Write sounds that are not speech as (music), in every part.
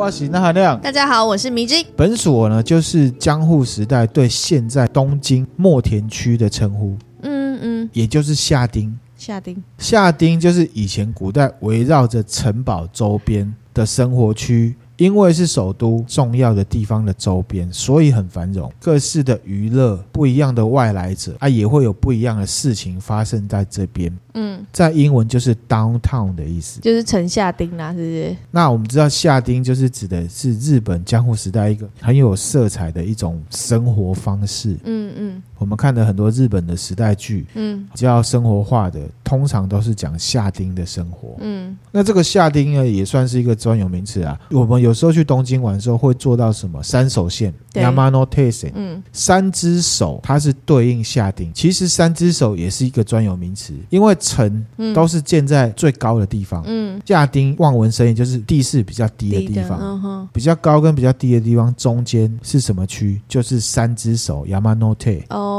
我是那含亮。大家好，我是迷之。本所呢，就是江户时代对现在东京墨田区的称呼。嗯嗯，也就是下町。下町，下町就是以前古代围绕着城堡周边的生活区。因为是首都重要的地方的周边，所以很繁荣。各式的娱乐，不一样的外来者啊，也会有不一样的事情发生在这边。嗯，在英文就是 downtown 的意思，就是城下町啦，是不是？那我们知道下町就是指的是日本江户时代一个很有色彩的一种生活方式。嗯嗯，我们看的很多日本的时代剧，嗯，比较生活化的，通常都是讲下町的生活。嗯，那这个下町呢，也算是一个专有名词啊。我们有。有时候去东京玩的时候，会做到什么三手线 Yamanote Sen，嗯，三只手它是对应下町。其实三只手也是一个专有名词，因为城都是建在最高的地方，嗯，下町望文生义就是地势比较低的地方，嗯，比较高跟比较低的地方中间是什么区？就是三只手 Yamanote 哦，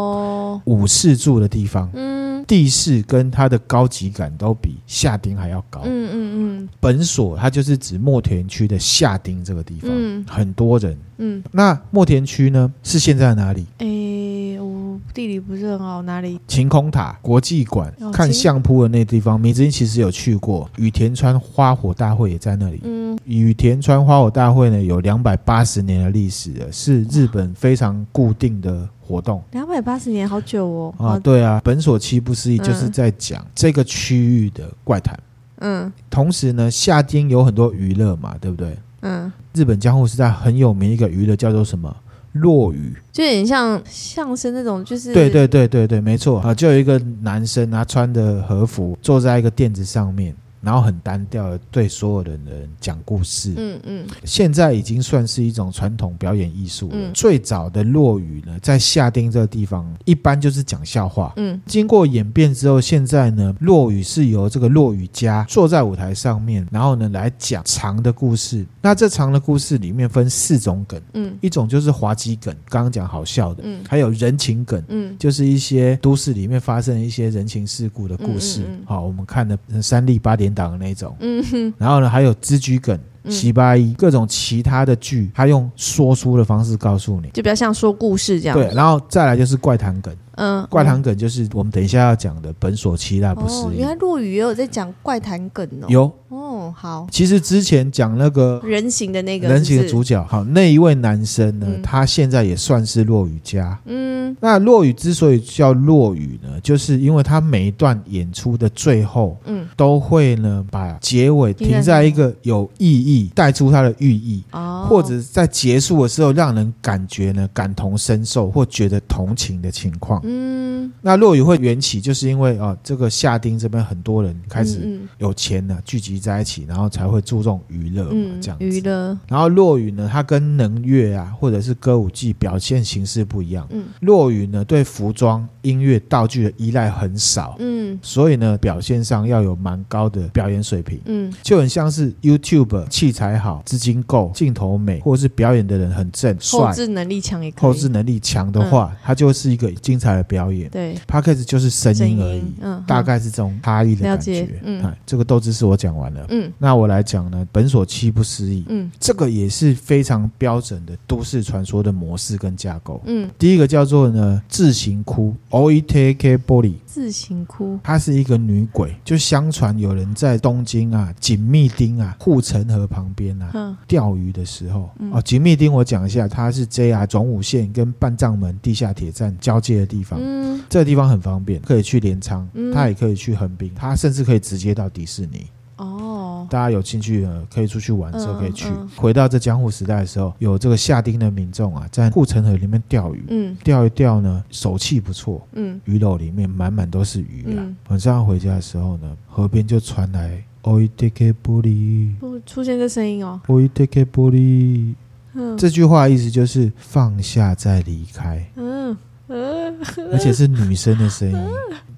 武士住的地方，嗯。地势跟它的高级感都比下町还要高。嗯嗯嗯。本所它就是指墨田区的下町这个地方，嗯，很多人。嗯。那墨田区呢是现在哪里？诶、欸，我地理不是很好，哪里？晴空塔国际馆、哦、看相扑的那地方，明之音其实有去过。羽田川花火大会也在那里。嗯。隅田川花火大会呢有两百八十年的历史了，是日本非常固定的。活动两百八十年，好久哦！啊，对啊，本所七不思议就是在讲这个区域的怪谈。嗯，同时呢，夏天有很多娱乐嘛，对不对？嗯，日本江户时代很有名一个娱乐叫做什么？落雨，就有点像相声那种，就是对对对对对，没错啊，就有一个男生他穿的和服坐在一个垫子上面。然后很单调的对所有的人讲故事，嗯嗯，现在已经算是一种传统表演艺术了。嗯、最早的落雨呢，在下町这个地方，一般就是讲笑话，嗯，经过演变之后，现在呢，落雨是由这个落雨家坐在舞台上面，然后呢来讲长的故事。那这长的故事里面分四种梗，嗯，一种就是滑稽梗，刚刚讲好笑的，嗯，还有人情梗，嗯，就是一些都市里面发生的一些人情世故的故事。嗯嗯嗯、好，我们看的三立八点。党的那种，嗯哼，然后呢，还有知居梗、七八一各种其他的剧，他用说书的方式告诉你，就比较像说故事这样。对，然后再来就是怪谈梗。嗯，怪谈梗就是我们等一下要讲的本所期待不思议。哦，原来落雨也有在讲怪谈梗哦。有哦，好。其实之前讲那个人形的那个人形的主角，好，那一位男生呢，嗯、他现在也算是落雨家。嗯，那落雨之所以叫落雨呢，就是因为他每一段演出的最后，嗯，都会呢把结尾停在一个有意义，带出他的寓意，哦，或者在结束的时候让人感觉呢感同身受或觉得同情的情况。嗯，那落雨会缘起，就是因为啊，这个夏町这边很多人开始有钱了，聚集在一起，然后才会注重娱乐嘛，这样子。娱乐。然后落雨呢，它跟能乐啊，或者是歌舞伎表现形式不一样。嗯。落雨呢，对服装、音乐、道具的依赖很少。嗯。所以呢，表现上要有蛮高的表演水平。嗯。就很像是 YouTube 器材好、资金够、镜头美，或者是表演的人很正、帅。后制能力强也可以。后制能力强的话，它就是一个精彩的。表演对，Podcast 就是声音而已，嗯，大概是这种差异的感觉。嗯，这个豆知识我讲完了，嗯，那我来讲呢，本所七不思议，嗯，这个也是非常标准的都市传说的模式跟架构，嗯，第一个叫做呢自行窟，Oitake 玻璃，自行窟，它是一个女鬼，就相传有人在东京啊锦密町啊护城河旁边啊钓鱼的时候，哦，锦密町我讲一下，它是 JR 总武线跟半藏门地下铁站交界的地方。嗯，这个地方很方便，可以去镰仓，嗯，他也可以去横滨，他甚至可以直接到迪士尼。哦，大家有兴趣的可以出去玩的时候可以去。嗯嗯，回到这江户时代的时候，有这个下町的民众啊，在护城河里面钓鱼，嗯，钓一钓呢，手气不错，嗯，鱼篓里面满满都是鱼啊。嗯，晚上回家的时候呢，河边就传来“おいでけぼり”，出现这声音哦，“おいでけぼり”，嗯，这句话意思就是放下再离开，嗯。 (laughs) 而且是女生的声音，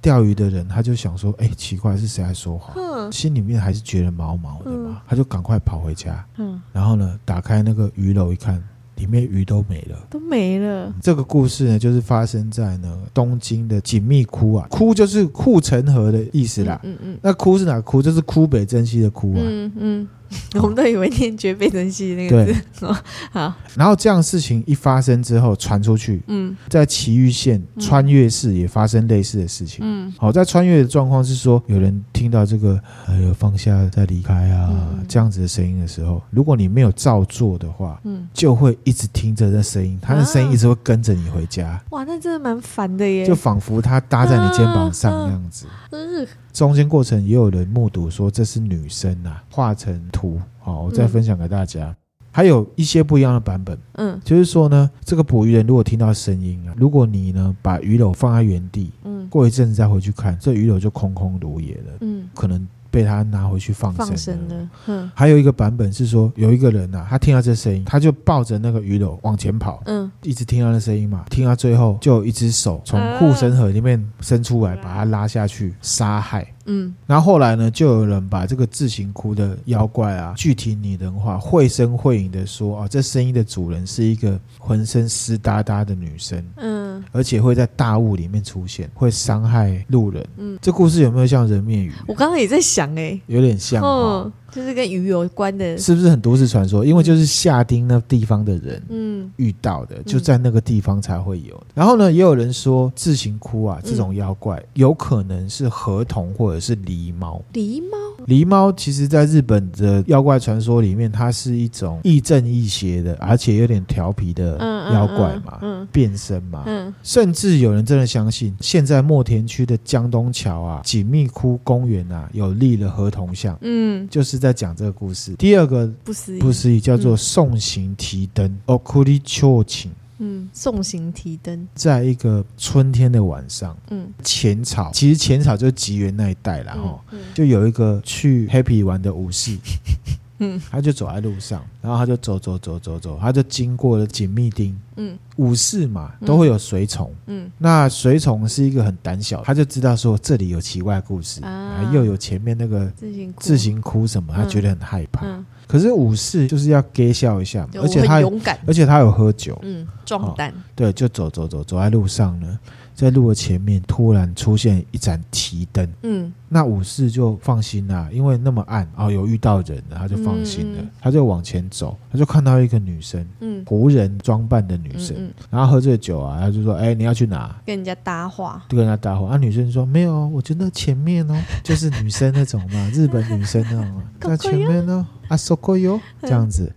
钓鱼的人他就想说：“哎，奇怪，是谁在说话？”心里面还是觉得毛毛的嘛，他就赶快跑回家。嗯，然后呢，打开那个鱼篓一看，里面鱼都没了，都没了。这个故事呢，就是发生在呢东京的锦密窟啊，窟就是护城河的意思啦。嗯嗯，那窟是哪窟？就是堀北真希的窟啊。嗯嗯。(laughs) 我们都以为念绝背珍惜那个字。好，然后这样事情一发生之后传出去，嗯，在崎玉县穿越市也发生类似的事情，嗯，好，在穿越的状况是说，有人听到这个哎呦放下再离开啊这样子的声音的时候，如果你没有照做的话，嗯，就会一直听着这声音，他的声音一直会跟着你回家。哇，那真的蛮烦的耶，就仿佛他搭在你肩膀上那样子。嗯，中间过程也有人目睹说这是女生啊，化成图。好，我再分享给大家。还有一些不一样的版本，嗯，就是说呢，这个捕鱼人如果听到声音啊，如果你呢把鱼篓放在原地，嗯，过一阵子再回去看，这鱼篓就空空如也了，嗯，可能被他拿回去放生了。嗯，还有一个版本是说，有一个人啊，他听到这声音，他就抱着那个鱼篓往前跑，嗯，一直听到那声音嘛，听到最后就有一只手从护身河里面伸出来，把他拉下去杀害。嗯，然后后来呢，就有人把这个自行哭的妖怪啊，具体拟人化，绘声绘影的说啊，这声音的主人是一个浑身湿哒哒的女生，嗯，而且会在大雾里面出现，会伤害路人。嗯，这故事有没有像人面鱼？我刚刚也在想，哎，有点像，嗯。就是跟鱼有关的，是不是很都市传说？因为就是下町那地方的人，嗯，遇到的，就在那个地方才会有。然后呢，也有人说自行窟啊，这种妖怪有可能是河童或者是狸猫。狸猫，狸猫其实在日本的妖怪传说里面，它是一种亦正亦邪的，而且有点调皮的妖怪嘛，嗯，变身嘛，嗯，甚至有人真的相信，现在墨田区的江东桥啊，锦密窟公园啊，有立了河童像，嗯，就是。在讲这个故事，第二个不思议，不思议叫做送行提灯。Okuri Chochin，嗯，送行提灯，在一个春天的晚上，嗯，浅草其实浅草就是吉原那一带了哈，就有一个去 Happy 玩的武士。嗯，他就走在路上，然后他就走走走走走，他就经过了锦密町。嗯，武士嘛都会有随从。嗯，那随从是一个很胆小，他就知道说这里有奇怪故事啊，又有前面那个自行自行哭什么，他觉得很害怕。可是武士就是要给笑一下嘛，而且他勇敢，而且他有喝酒。嗯，壮胆。对，就走走走走在路上呢。在路的前面突然出现一盏提灯，嗯，那武士就放心啦，因为那么暗啊，有遇到人了，他就放心了，他就往前走，他就看到一个女生，嗯，仆人装扮的女生，然后喝醉酒啊，他就说，哎，你要去哪？跟人家搭话，就跟人家搭话，啊，女生说没有，我觉得前面哦，(laughs) 就是女生那种嘛，日本女生那种，(laughs) 在前面呢。啊，说过哟，这样子，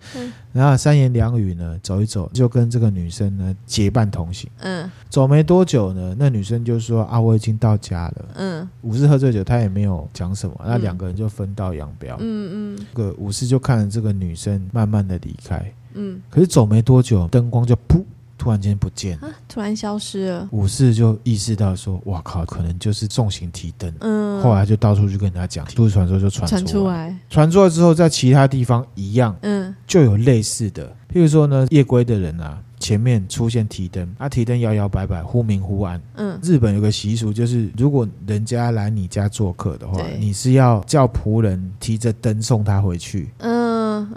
然后三言两语呢，走一走，就跟这个女生呢结伴同行。嗯，走没多久呢，那女生就说：“啊，我已经到家了。”嗯，武士喝醉酒，他也没有讲什么，那两个人就分道扬镳。嗯嗯，这个武士就看着这个女生慢慢的离开。嗯，可是走没多久，灯光就噗。突然间不见了，突然消失了。武士就意识到说：“哇靠，可能就是重型提灯。”嗯，后来就到处去跟人家讲，都市传说就传出来。传出来之后，在其他地方一样，嗯，就有类似的。譬如说呢，夜归的人啊，前面出现提灯，啊，提灯摇摇摆摆，忽明忽暗。嗯，日本有个习俗，就是如果人家来你家做客的话，你是要叫仆人提着灯送他回去。嗯。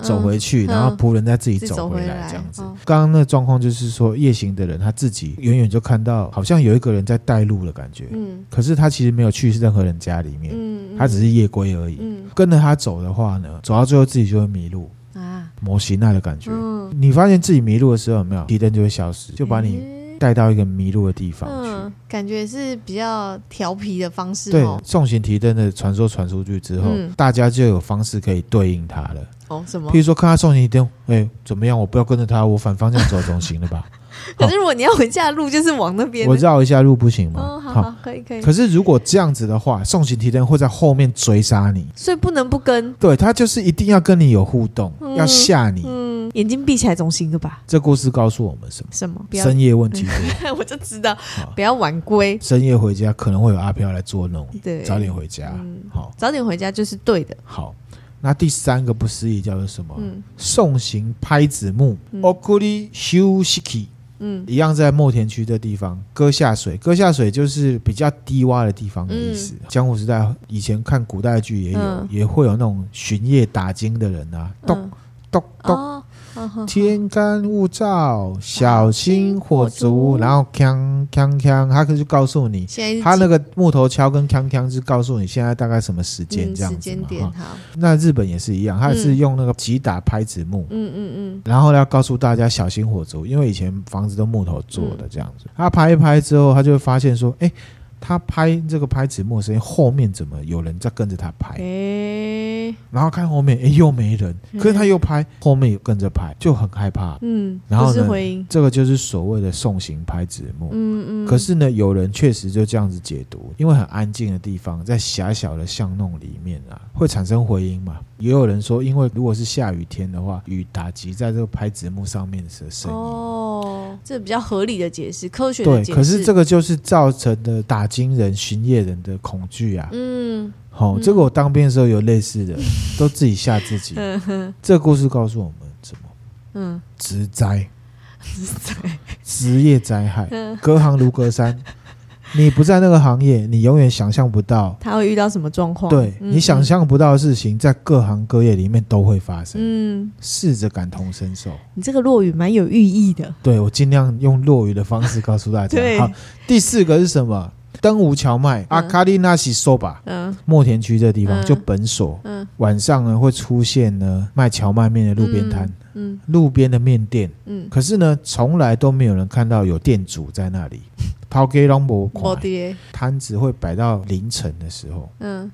走回去，然后仆人再自己走回来，这样子。刚刚那状况就是说，夜行的人他自己远远就看到，好像有一个人在带路的感觉。嗯，可是他其实没有去任何人家里面，嗯，他只是夜归而已。嗯，跟着他走的话呢，走到最后自己就会迷路啊，魔西那的感觉。嗯，你发现自己迷路的时候有没有？提灯就会消失，就把你带到一个迷路的地方去。嗯，感觉是比较调皮的方式。对，送行提灯的传说传出去之后，大家就有方式可以对应它了。哦，什么？譬如说，看他送行提灯，哎、欸，怎么样？我不要跟着他，我反方向走总行了吧？(laughs) 可是如果你要回家的路就是往那边，我绕一下路不行吗？哦，好，好，可以，可以。可是如果这样子的话，送行提灯会在后面追杀你，所以不能不跟。对，他就是一定要跟你有互动，嗯、要吓你。嗯，眼睛闭起来总行的吧？这故事告诉我们什么？什么？深夜问提灯，(laughs) 我就知道，不要晚归。深夜回家可能会有阿飘来捉弄，对，早点回家。嗯、好，早点回家就是对的。好。那第三个不思议叫做什么？嗯，送行拍子木，okuri shushiki，嗯，一样在墨田区的地方，割下水，割下水就是比较低洼的地方的意思。嗯、江湖时代以前看古代剧也有，嗯、也会有那种巡夜打更的人啊，咚咚咚。天干物燥，小心火烛。然后锵锵锵，他可就告诉你，他那个木头敲跟锵锵是告诉你现在大概什么时间这样子。那日本也是一样，他也是用那个击打拍子木。嗯嗯嗯。然后要告诉大家小心火烛，因为以前房子都木头做的这样子。他拍一拍之后，他就会发现说，哎。他拍这个拍子木声音，后面怎么有人在跟着他拍？欸、然后看后面，哎，又没人。可是他又拍，后面又跟着拍，就很害怕。嗯，然后呢，这个就是所谓的送行拍子幕。嗯嗯。可是呢，有人确实就这样子解读，因为很安静的地方，在狭小的巷弄里面啊，会产生回音嘛。也有人说，因为如果是下雨天的话，雨打击在这个拍子幕上面的声音。哦，这比较合理的解释，科学的解释。对，可是这个就是造成的打惊人、巡夜人的恐惧啊。嗯，好、这个我当兵的时候有类似的，(laughs) 都自己吓自己。这个故事告诉我们什么？嗯，职灾，职业灾害，嗯、隔行如隔山。你不在那个行业，你永远想象不到他会遇到什么状况。对，你想象不到的事情，在各行各业里面都会发生。嗯，试着感同身受。你这个落语蛮有寓意的。对，我尽量用落语的方式告诉大家。(laughs) 对好，第四个是什么？登无荞麦，阿卡利纳西索吧。嗯，墨田区这地方就本所。嗯，晚上呢会出现呢卖荞麦面的路边摊。嗯，路边的面店。嗯，可是呢从来都没有人看到有店主在那里。(laughs) 抛给龙博摊子会摆到凌晨的时候。嗯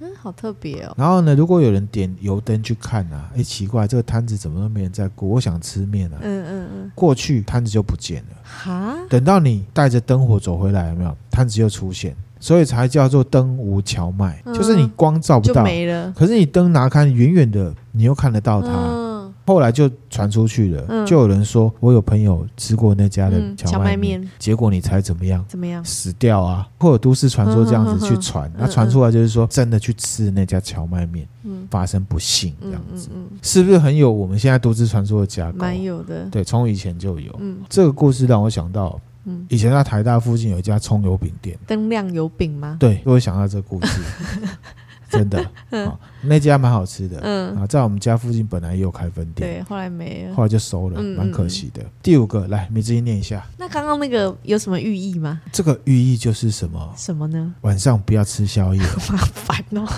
嗯，好特别哦。然后呢，如果有人点油灯去看啊，哎，奇怪，这个摊子怎么都没人在过？我想吃面啊。嗯嗯嗯。过去摊子就不见了。哈？等到你带着灯火走回来，有没有？摊子又出现，所以才叫做灯无荞麦，就是你光照不到，没了。可是你灯拿开，远远的你又看得到它。后来就传出去了，嗯、就有人说，我有朋友吃过那家的荞麦面，嗯、结果你猜怎么样？怎么样？死掉啊！或者都市传说这样子去传，那传、嗯、出来就是说，真的去吃那家荞麦面，嗯、发生不幸这样子，是不是很有我们现在都市传说的架构？蛮有的，对，从以前就有。嗯、这个故事让我想到，以前在台大附近有一家葱油饼店，灯亮油饼吗？对，就会想到这个故事。(laughs) 真的，(laughs) 哦，那家蛮好吃的，嗯，啊，在我们家附近本来也有开分店，对，后来没了，后来就收了，蛮可惜的。第五个，来，米之音念一下。那刚刚那个有什么寓意吗？这个寓意就是什么？什么呢？晚上不要吃宵夜，(laughs) 麻烦哦。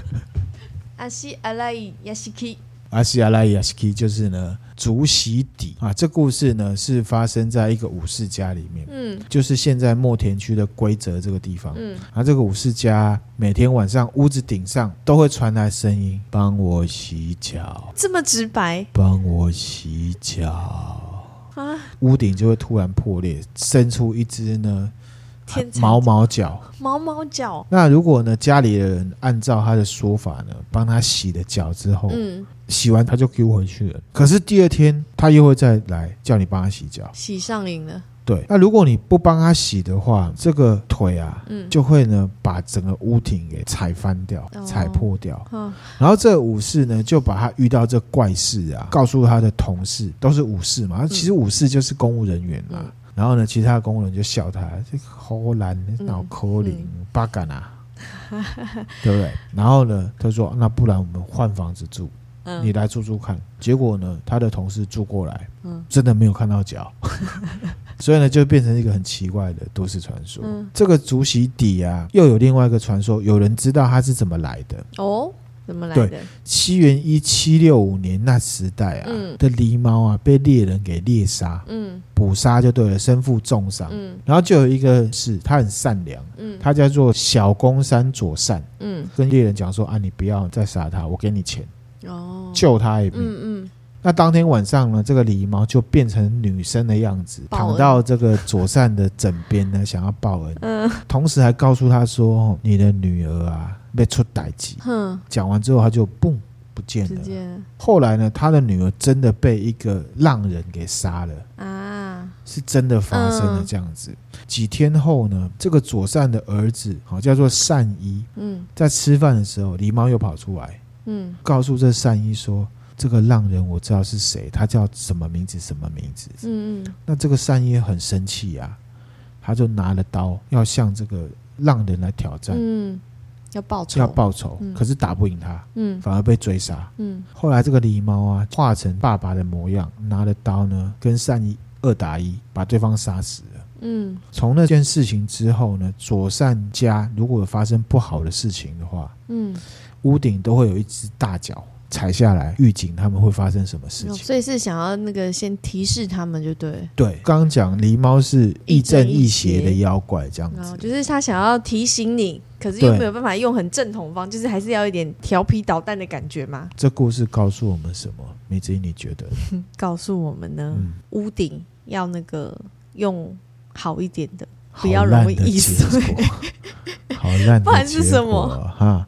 (laughs) 阿西阿拉伊亚西基。阿西阿拉亚斯基就是呢，竹席底啊。这故事呢是发生在一个武士家里面，嗯，就是现在墨田区的归泽这个地方，嗯，啊，这个武士家每天晚上屋子顶上都会传来声音，帮我洗脚，这么直白，帮我洗脚。啊，屋顶就会突然破裂，伸出一只呢。毛毛脚，毛毛脚。那如果呢，家里的人按照他的说法呢，帮他洗了脚之后，嗯，洗完他就丢回去了。可是第二天他又会再来叫你帮他洗脚，洗上瘾了。对，那如果你不帮他洗的话，这个腿啊，嗯，就会呢把整个屋顶给踩翻掉，哦、踩破掉。哦、然后这个武士呢，就把他遇到这怪事啊，告诉他的同事，都是武士嘛。其实武士就是公务人员嘛。嗯然后呢，其他的工人就笑他这个好懒，脑壳灵，八竿啊，(laughs) 对不对？然后呢，他说：“那不然我们换房子住，你来住住看。”结果呢，他的同事住过来，真的没有看到脚，(laughs) 所以呢，就变成一个很奇怪的都市传说。这个竹席底啊，又有另外一个传说，有人知道它是怎么来的哦。怎么来的？对，西元一七六五年那时代啊，嗯、的狸猫啊，被猎人给猎杀，嗯，捕杀就对了，身负重伤，嗯，然后就有一个是他很善良，嗯，他叫做小宫山左善，嗯，跟猎人讲说啊，你不要再杀他，我给你钱，哦，救他一命，嗯嗯。那当天晚上呢，这个狸猫就变成女生的样子，躺到这个左善的枕边呢，想要报恩，嗯，同时还告诉他说，你的女儿啊。被出歹疾，讲完之后他就嘣不见了。后来呢，他的女儿真的被一个浪人给杀了。啊，是真的发生了这样子。嗯、几天后呢，这个左善的儿子好叫做善一，嗯，在吃饭的时候，狸猫又跑出来，嗯，告诉这善一说，这个浪人我知道是谁，他叫什么名字什么名字，嗯嗯，那这个善一很生气啊，他就拿了刀要向这个浪人来挑战，嗯。要报仇，要报仇，嗯、可是打不赢他，嗯，反而被追杀，嗯。后来这个狸猫啊，化成爸爸的模样，拿着刀呢，跟善一二打一，把对方杀死了。嗯，从那件事情之后呢，左善家如果有发生不好的事情的话，嗯，屋顶都会有一只大脚踩下来，预警他们会发生什么事情。所以是想要那个先提示他们，就对。对，刚刚讲狸猫是亦正亦邪的妖怪，这样子，就是他想要提醒你，可是又没有办法用很正统方，就是还是要一点调皮捣蛋的感觉嘛。这故事告诉我们什么？梅子，你觉得？(laughs) 告诉我们呢，嗯、屋顶要那个用。好一点的，不要容易易碎。(laughs) 好烂的，不然是什么？哈，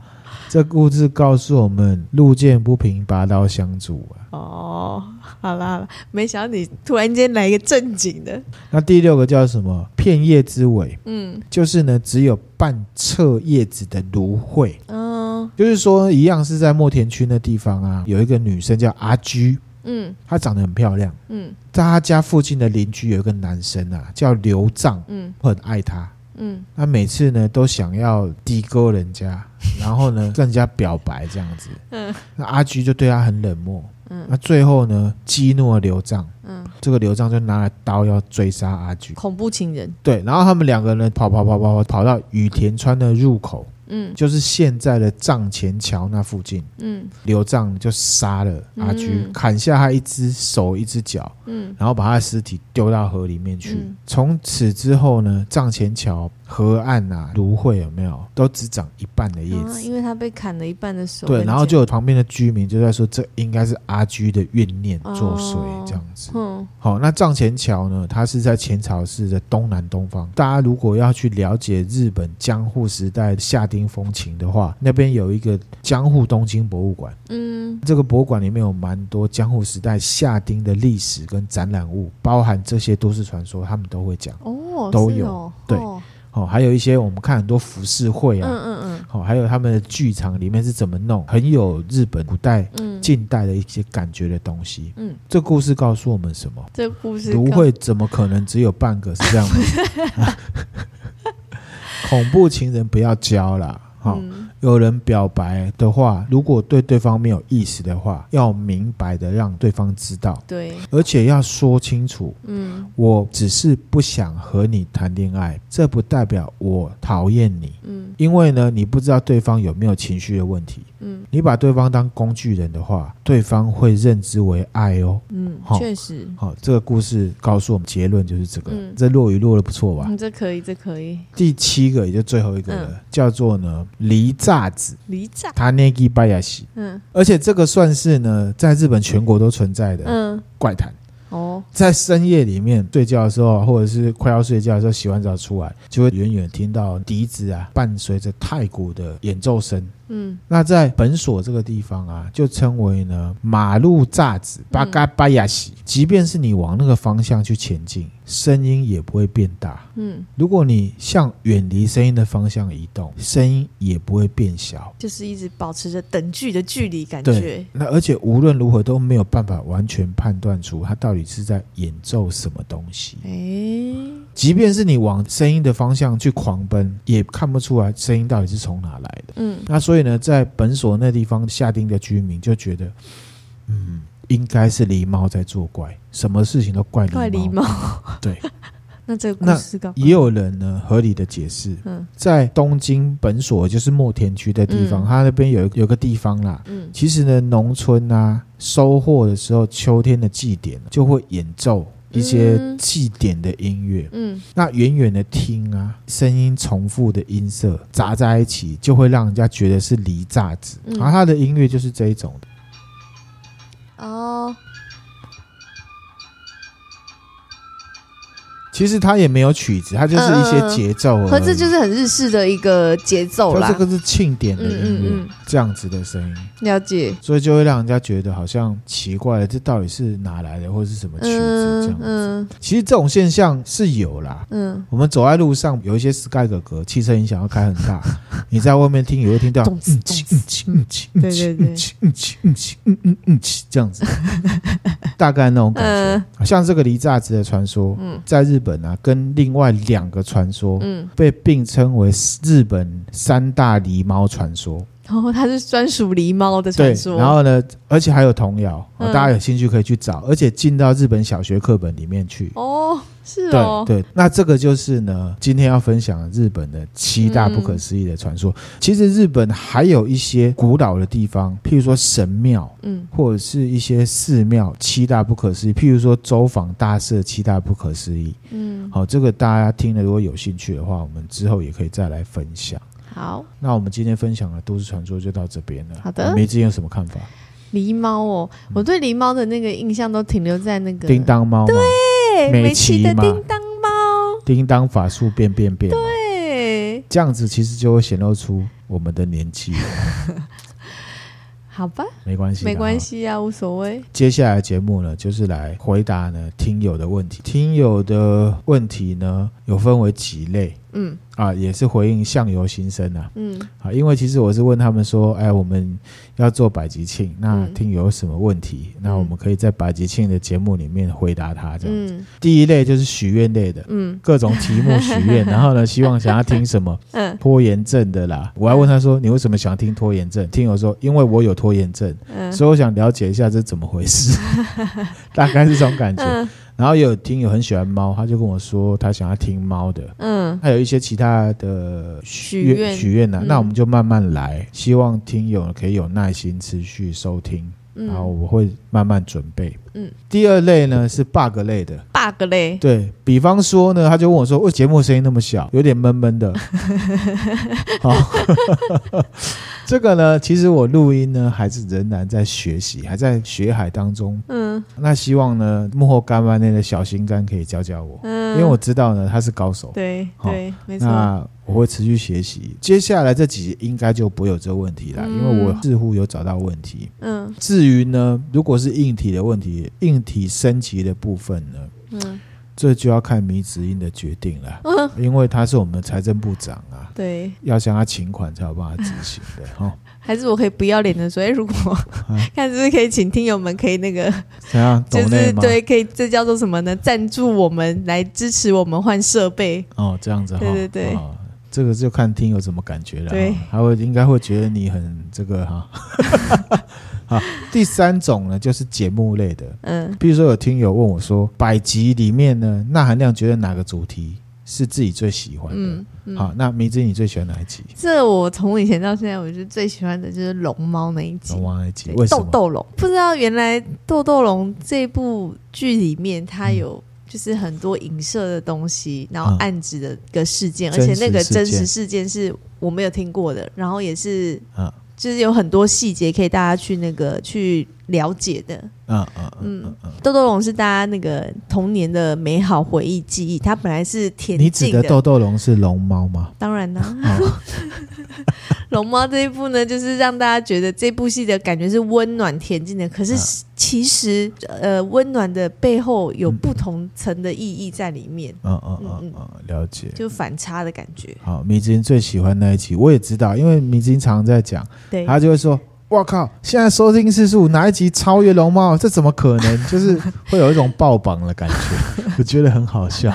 这故事告诉我们：路见不平，拔刀相助啊。哦，好啦好啦，没想到你突然间来一个正经的。那第六个叫什么？片叶之尾。嗯，就是呢，只有半侧叶子的芦荟。嗯，就是说，一样是在墨田区那地方啊，有一个女生叫阿居。嗯，她长得很漂亮。嗯，在她家附近的邻居有一个男生啊，叫刘藏。嗯，很爱她。嗯，他每次呢都想要低沟人家，然后呢跟人家表白这样子。嗯，那阿菊就对他很冷漠。嗯，那最后呢激怒了刘藏。嗯，这个刘藏就拿了刀要追杀阿菊。恐怖情人。对，然后他们两个人跑跑跑跑跑跑到雨田川的入口。嗯，就是现在的藏前桥那附近。嗯，刘藏就杀了阿居，嗯、砍下他一只手一只脚。嗯，然后把他的尸体丢到河里面去。嗯、从此之后呢，藏前桥河岸啊，芦荟有没有都只长一半的叶子，啊？因为它被砍了一半的手。对，然后就有旁边的居民就在说，这应该是阿居的怨念作祟，这样子。哦、嗯，好，那藏前桥呢？它是在前朝市的东南东方。大家如果要去了解日本江户时代夏町风情的话，那边有一个江户东京博物馆。嗯，这个博物馆里面有蛮多江户时代夏町的历史跟展览物，包含这些都市传说，他们都会讲。哦，都有。哦、对，哦，还有一些我们看很多浮世绘啊，嗯嗯嗯，好、哦，还有他们的剧场里面是怎么弄，很有日本古代、近代的一些感觉的东西。嗯，这故事告诉我们什么？这故事芦荟怎么可能只有半个？是这样的？(laughs) 恐怖情人不要交啦。好、嗯，有人表白的话，如果对对方没有意思的话，要明白的让对方知道。对，而且要说清楚。嗯，我只是不想和你谈恋爱，这不代表我讨厌你。嗯，因为呢，你不知道对方有没有情绪的问题。嗯，你把对方当工具人的话，对方会认知为爱哦。嗯，好，确实。好，这个故事告诉我们结论就是这个。嗯，这落雨落的不错吧？嗯，这可以，这可以。第七个也就最后一个了，嗯、叫做呢梨炸子。梨炸。他那个巴亚西。嗯。而且这个算是呢，在日本全国都存在的。嗯。怪谈。哦，在深夜里面睡觉的时候，或者是快要睡觉的时候，洗完澡出来，就会远远听到笛子啊，伴随着太鼓的演奏声。嗯，那在本所这个地方啊，就称为呢马路炸子巴嘎巴亚西。即便是你往那个方向去前进，声音也不会变大。嗯，如果你向远离声音的方向移动，声音也不会变小，就是一直保持着等距的距离感觉。对，那而且无论如何都没有办法完全判断出他到底是在演奏什么东西。诶，即便是你往声音的方向去狂奔，也看不出来声音到底是从哪来的。嗯，那所以呢，在本所那地方下定的居民就觉得，嗯。应该是狸猫在作怪，什么事情都怪狸猫。怪狸猫。对，(laughs) 那这个故事那也有人呢，合理的解释。嗯，在东京本所，就是墨田区的地方，嗯、它那边有有个地方啦。嗯，其实呢，农村啊，收获的时候，秋天的祭典就会演奏一些祭典的音乐。嗯，那远远的听啊，声音重复的音色杂在一起，就会让人家觉得是离炸子。然后他的音乐就是这一种的。哦，其实它也没有曲子，它就是一些节奏而已。可是就是很日式的一个节奏啦。这个是庆典的音乐，嗯嗯这样子的声音。了解。所以就会让人家觉得好像奇怪，这到底是哪来的，或者是什么曲子这样子？其实这种现象是有啦。嗯，我们走在路上，有一些 Sky 哥哥汽车音响要开很大，你在外面听也会听到。嗯嗯嗯嗯嗯，对对对，嗯嗯嗯嗯嗯，这样子，大概那种感觉。像这个狸炸子的传说，在日本。本啊，跟另外两个传说，嗯，被并称为日本三大狸猫传说。然后它是专属狸猫的传说。然后呢，而且还有童谣，嗯、大家有兴趣可以去找，而且进到日本小学课本里面去。哦，是哦，对对。那这个就是呢，今天要分享日本的七大不可思议的传说。嗯、其实日本还有一些古老的地方，譬如说神庙，嗯，或者是一些寺庙，七大不可思议。譬如说周访大社，七大不可思议。嗯，好，这个大家听了如果有兴趣的话，我们之后也可以再来分享。好，那我们今天分享的都市传说就到这边了。好的，梅子有什么看法？狸猫哦，我对狸猫的那个印象都停留在那个叮当猫，对，美琪的叮当猫，叮当法术变变变，对，这样子其实就会显露出我们的年纪。(laughs) 好吧，没关系，没关系啊，无所谓。接下来节目呢，就是来回答呢听友的问题。听友的问题呢，有分为几类。嗯啊，也是回应相由心生啊。嗯啊，因为其实我是问他们说，哎，我们要做百集庆，那听友有什么问题？嗯、那我们可以在百集庆的节目里面回答他这样子。嗯、第一类就是许愿类的，嗯，各种题目许愿，然后呢，希望想要听什么？(laughs) 嗯，拖延症的啦。我还问他说，你为什么想听拖延症？听友说，因为我有拖延症，嗯、所以我想了解一下这怎么回事，(laughs) 大概是这种感觉。嗯然后有听友很喜欢猫，他就跟我说他想要听猫的，嗯，还有一些其他的许愿许愿。呢，那我们就慢慢来，希望听友可以有耐心持续收听，然后我会慢慢准备。嗯，第二类呢是 bug 类的，bug 类，对，比方说呢，他就问我说，为节目声音那么小，有点闷闷的。(laughs) 好。这个呢，其实我录音呢，还是仍然在学习，还在学海当中。嗯，那希望呢，幕后干妈那个小心肝可以教教我，嗯，因为我知道呢，他是高手。对对，没错。那我会持续学习，接下来这几集应该就不会有这个问题了，因为我似乎有找到问题。嗯，至于呢，如果是硬体的问题，硬体升级的部分呢，嗯。这就要看米子英的决定了，嗯、因为他是我们的财政部长啊，对，要向他请款才有办法执行的哈。(laughs) 还是我可以不要脸的说，哎，如果、啊、看是不是可以请听友们可以那个 (laughs) 怎样，就是对，可以这叫做什么呢？赞助我们来支持我们换设备。哦，这样子哈，对对对、哦，这个就看听友怎么感觉了，对，他会应该会觉得你很这个哈。好，第三种呢，就是节目类的，嗯，比如说有听友问我说，百集里面呢，那含量觉得哪个主题是自己最喜欢的？嗯嗯、好，那迷之你最喜欢哪一集？这我从以前到现在，我觉得最喜欢的就是龙猫那一集。龙猫那一集，为什么？豆豆龙，不知道原来豆豆龙这部剧里面，它有就是很多影射的东西，然后暗指的一个事件，嗯、而且那个真实事件是我没有听过的，然后也是嗯。就是有很多细节可以大家去那个去了解的，嗯嗯嗯嗯，豆豆龙是大家那个童年的美好回忆记忆，它本来是田径的。你指的豆豆龙是龙猫吗？当然啦。(laughs) (laughs) 龙猫这一部呢，就是让大家觉得这部戏的感觉是温暖恬静的。可是其实，呃，温暖的背后有不同层的意义在里面。嗯嗯嗯嗯，了解。就反差的感觉。好，米之音最喜欢那一集，我也知道，因为米之音常常在讲，对，他就会说：“我靠，现在收听次数哪一集超越龙猫？这怎么可能？”就是会有一种爆榜的感觉，(laughs) 我觉得很好笑。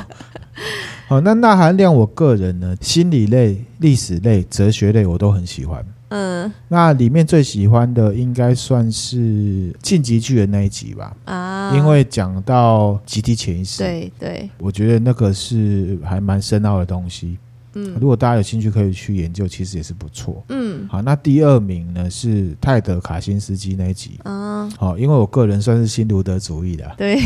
好，那钠含量，我个人呢，心理类、历史类、哲学类，我都很喜欢。嗯，那里面最喜欢的应该算是《晋级巨人》那一集吧？啊，因为讲到集体潜意识，对对，我觉得那个是还蛮深奥的东西。嗯，如果大家有兴趣，可以去研究，其实也是不错。嗯，好，那第二名呢是泰德卡辛斯基那一集。啊，好，因为我个人算是新卢德主义的。对，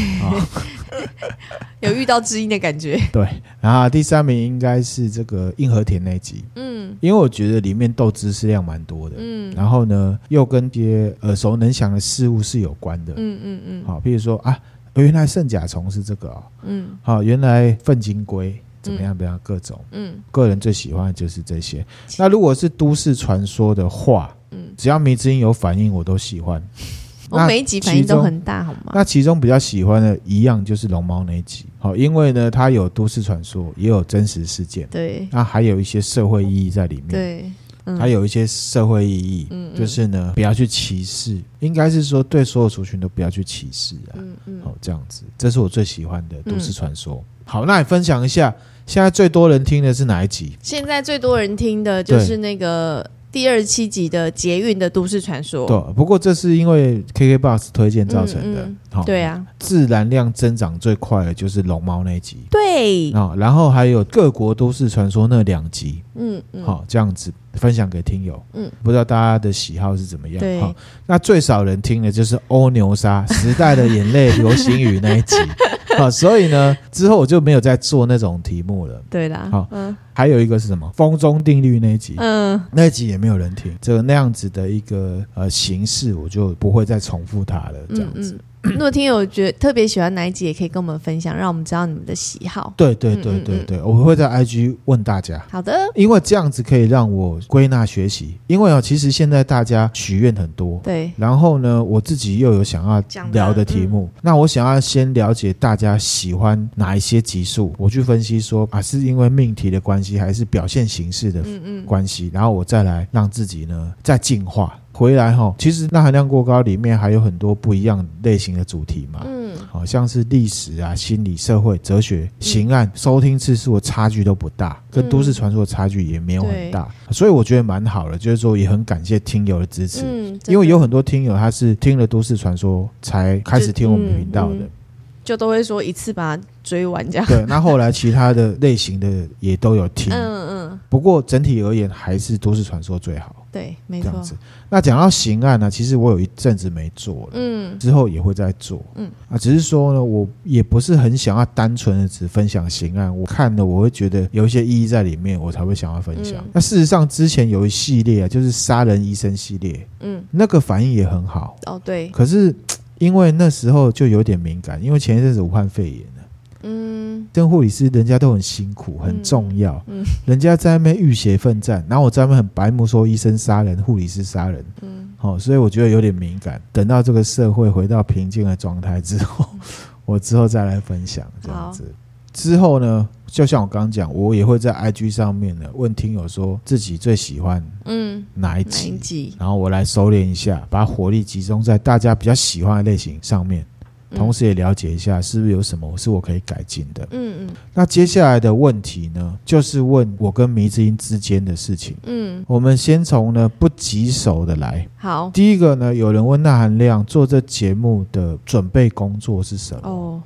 (laughs) 有遇到知音的感觉。对，然后第三名应该是这个硬和田那一集。嗯，因为我觉得里面斗知识量蛮多的。嗯，然后呢，又跟些耳熟能详的事物是有关的。嗯嗯嗯。好，比如说啊，原来圣甲虫是这个啊。嗯。好，原来粪金龟。怎么样？怎么样？各种，嗯，个人最喜欢的就是这些。那如果是都市传说的话，嗯，只要迷之音有反应，我都喜欢。(laughs) 我每一集反应都很大，好吗？那其中比较喜欢的一样就是龙猫那一集，好，因为呢，它有都市传说，也有真实事件，对，那还有一些社会意义在里面，对，还有一些社会意义，嗯，就是呢，不要去歧视，应该是说对所有族群都不要去歧视啊，嗯嗯，好，这样子，这是我最喜欢的都市传说。好，那你分享一下，现在最多人听的是哪一集？现在最多人听的就是那个。第二十七集的捷运的都市传说，对，不过这是因为 KKBOX 推荐造成的。嗯嗯、对啊，自然量增长最快的就是龙猫那一集，对。啊，然后还有各国都市传说那两集，嗯嗯，好，这样子分享给听友，嗯，不知道大家的喜好是怎么样？对，好，那最少人听的就是欧牛沙时代的眼泪流星雨那一集。(laughs) (laughs) 好，所以呢，之后我就没有再做那种题目了。对啦，好，嗯，还有一个是什么？风中定律那一集，嗯，那一集也没有人听，这个那样子的一个呃形式，我就不会再重复它了，这样子。嗯嗯 (clears throat) 如果听友觉得特别喜欢哪一集，也可以跟我们分享，让我们知道你们的喜好。对对对对对，我会在 IG 问大家。好的，因为这样子可以让我归纳学习。因为啊，其实现在大家许愿很多，对。然后呢，我自己又有想要聊的题目，那我想要先了解大家喜欢哪一些集数，我去分析说啊，是因为命题的关系，还是表现形式的关系，然后我再来让自己呢再进化。回来哈，其实钠含量过高里面还有很多不一样类型的主题嘛，嗯，好像是历史啊、心理、社会、哲学、刑案，收听次数的差距都不大，跟都市传说的差距也没有很大，所以我觉得蛮好的，就是说也很感谢听友的支持，因为有很多听友他是听了都市传说才开始听我们频道的。就都会说一次把它追完这样。对，那后来其他的类型的也都有听。嗯嗯。不过整体而言，还是都市传说最好。对，没错。这样子。那讲到刑案呢，其实我有一阵子没做了。嗯。之后也会再做。嗯。啊，只是说呢，我也不是很想要单纯的只分享刑案。我看了，我会觉得有一些意义在里面，我才会想要分享。那事实上，之前有一系列啊，就是杀人医生系列。嗯。那个反应也很好。哦，对。可是。因为那时候就有点敏感，因为前一阵子武汉肺炎了，嗯，跟护理师人家都很辛苦，很重要，嗯，嗯，人家在那边浴血奋战，然后我在那边很白目说医生杀人，护理师杀人，嗯，好，所以我觉得有点敏感。等到这个社会回到平静的状态之后，我之后再来分享这样子。之后呢，就像我刚刚讲，我也会在 IG 上面呢问听友说自己最喜欢嗯哪一集，哪一集，然后我来收敛一下，把火力集中在大家比较喜欢的类型上面，同时也了解一下是不是有什么是我可以改进的。嗯嗯。那接下来的问题呢，就是问我跟迷之音之间的事情。嗯，我们先从呢不棘手的来。好，第一个呢，有人问那含量做这节目的准备工作是什么？哦，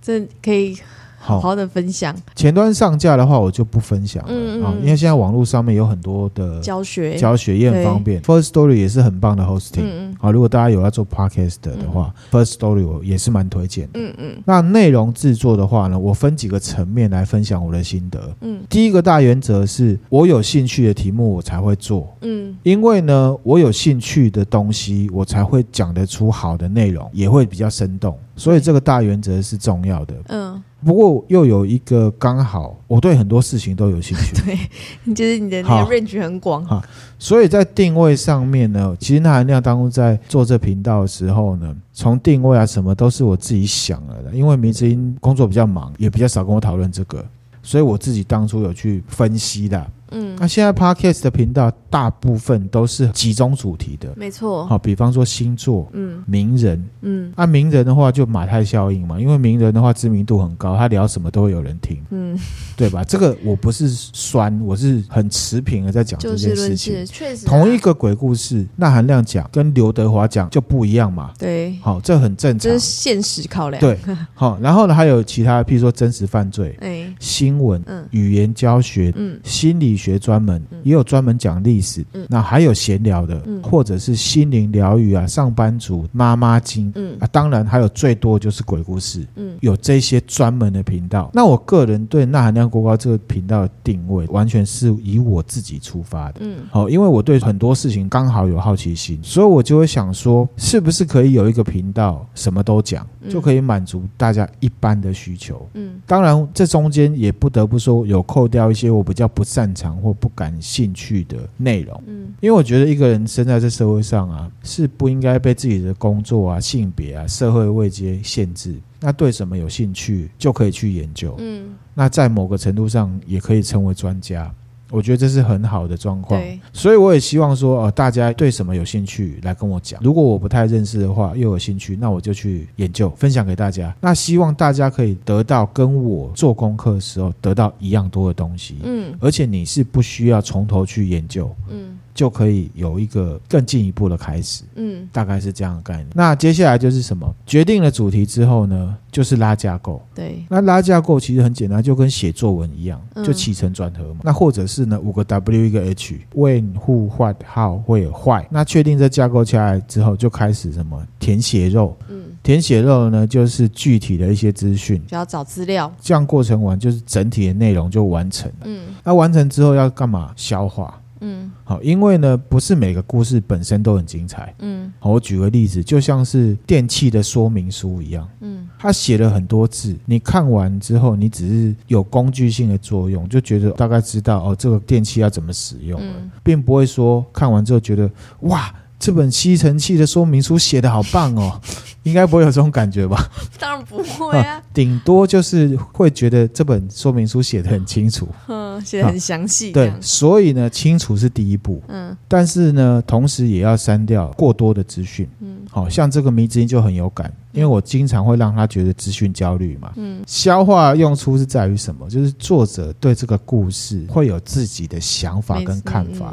这可以。好好的分享，前端上架的话，我就不分享了啊，嗯嗯，因为现在网络上面有很多的教学，教学也很方便。First Story 也是很棒的 hosting，嗯嗯，好，如果大家有要做 podcast 的话，嗯，First Story 我也是蛮推荐的。嗯嗯，那内容制作的话呢，我分几个层面来分享我的心得。嗯，第一个大原则是我有兴趣的题目我才会做。嗯，因为呢，我有兴趣的东西，我才会讲得出好的内容，也会比较生动。所以这个大原则是重要的。嗯。不过又有一个刚好，我对很多事情都有兴趣。(laughs) 对，你觉得你的那个 range 很广。哈，所以在定位上面呢，其实那含量当初在做这频道的时候呢，从定位啊什么都是我自己想了的。因为明之音工作比较忙，也比较少跟我讨论这个，所以我自己当初有去分析的。嗯，那现在 Podcast 的频道大部分都是集中主题的，没错。好，比方说星座，嗯，名人，嗯，按名人的话就马太效应嘛，因为名人的话知名度很高，他聊什么都会有人听，嗯，对吧？这个我不是酸，我是很持平的在讲这件事情。确实，同一个鬼故事，那含量讲跟刘德华讲就不一样嘛。对，好，这很正常，这是现实考量。对，好，然后呢，还有其他，譬如说真实犯罪，哎，新闻，嗯，语言教学，嗯，心理学。学专门也有专门讲历史，嗯、那还有闲聊的，嗯、或者是心灵疗愈啊，上班族妈妈经，嗯。啊，当然还有最多就是鬼故事，嗯，有这些专门的频道。那我个人对钠含量过高这个频道的定位，完全是以我自己出发的，嗯，好，因为我对很多事情刚好有好奇心，所以我就会想说，是不是可以有一个频道什么都讲，就可以满足大家一般的需求，嗯，当然这中间也不得不说有扣掉一些我比较不擅长。或不感兴趣的内容，嗯，因为我觉得一个人生在这社会上啊，是不应该被自己的工作啊、性别啊、社会位阶限制。那对什么有兴趣，就可以去研究，嗯，那在某个程度上也可以成为专家。我觉得这是很好的状况。所以我也希望说，呃，大家对什么有兴趣来跟我讲。如果我不太认识的话，又有兴趣，那我就去研究，分享给大家。那希望大家可以得到跟我做功课的时候得到一样多的东西。嗯，而且你是不需要从头去研究。嗯。就可以有一个更进一步的开始，嗯，大概是这样的概念。那接下来就是什么？决定了主题之后呢，就是拉架构。对，那拉架构其实很简单，就跟写作文一样，就起承转合嘛。嗯、那或者是呢，五个 W 一个 H，When、Who、What、How、Where、Why。那确定这架构下来之后，就开始什么？填血肉。嗯，填血肉呢，就是具体的一些资讯，就要找资料。这样过程完，就是整体的内容就完成了。嗯，那完成之后要干嘛？消化。嗯，好，因为呢，不是每个故事本身都很精彩。嗯，好，我举个例子，就像是电器的说明书一样。嗯，他写了很多字，你看完之后，你只是有工具性的作用，就觉得大概知道哦，这个电器要怎么使用了，嗯，并不会说看完之后觉得哇。这本吸尘器的说明书写的好棒哦，应该不会有这种感觉吧？(laughs) 当然不会啊，顶多就是会觉得这本说明书写的很清楚，(laughs) 嗯，写的很详细。对，所以呢，清楚是第一步，嗯，但是呢，同时也要删掉过多的资讯，嗯，好像这个迷之音就很有感，因为我经常会让他觉得资讯焦虑嘛，嗯，消化用处是在于什么？就是作者对这个故事会有自己的想法跟看法。